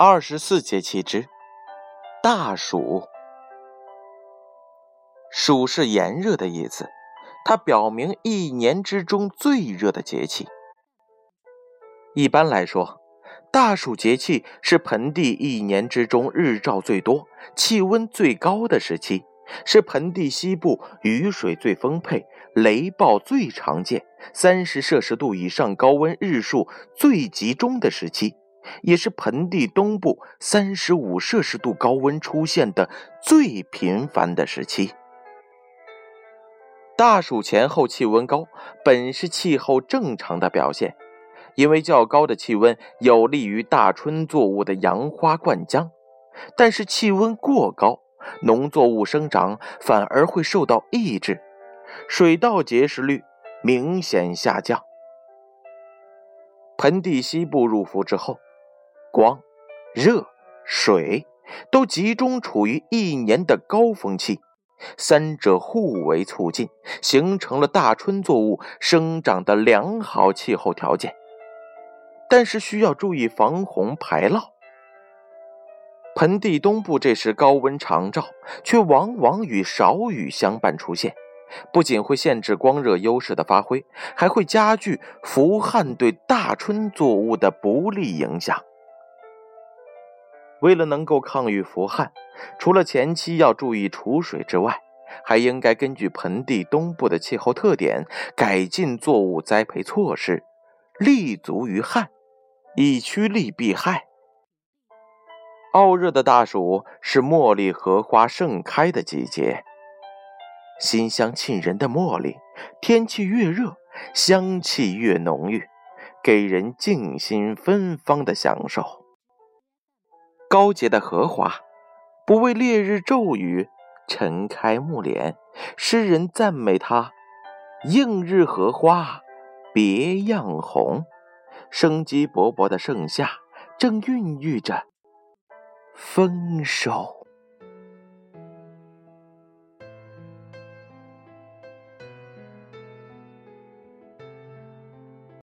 二十四节气之大暑，暑是炎热的意思，它表明一年之中最热的节气。一般来说，大暑节气是盆地一年之中日照最多、气温最高的时期，是盆地西部雨水最丰沛、雷暴最常见、三十摄氏度以上高温日数最集中的时期。也是盆地东部三十五摄氏度高温出现的最频繁的时期。大暑前后气温高，本是气候正常的表现，因为较高的气温有利于大春作物的扬花灌浆。但是气温过高，农作物生长反而会受到抑制，水稻结实率明显下降。盆地西部入伏之后。光、热、水都集中处于一年的高峰期，三者互为促进，形成了大春作物生长的良好气候条件。但是需要注意防洪排涝。盆地东部这时高温长照，却往往与少雨相伴出现，不仅会限制光热优势的发挥，还会加剧伏旱对大春作物的不利影响。为了能够抗御伏旱，除了前期要注意储水之外，还应该根据盆地东部的气候特点，改进作物栽培措施，立足于旱，以趋利避害。傲热的大暑是茉莉荷花盛开的季节，馨香沁人的茉莉，天气越热，香气越浓郁，给人静心芬芳的享受。高洁的荷花，不为烈日骤雨晨开暮敛。诗人赞美它：“映日荷花别样红。”生机勃勃的盛夏正孕育着丰收。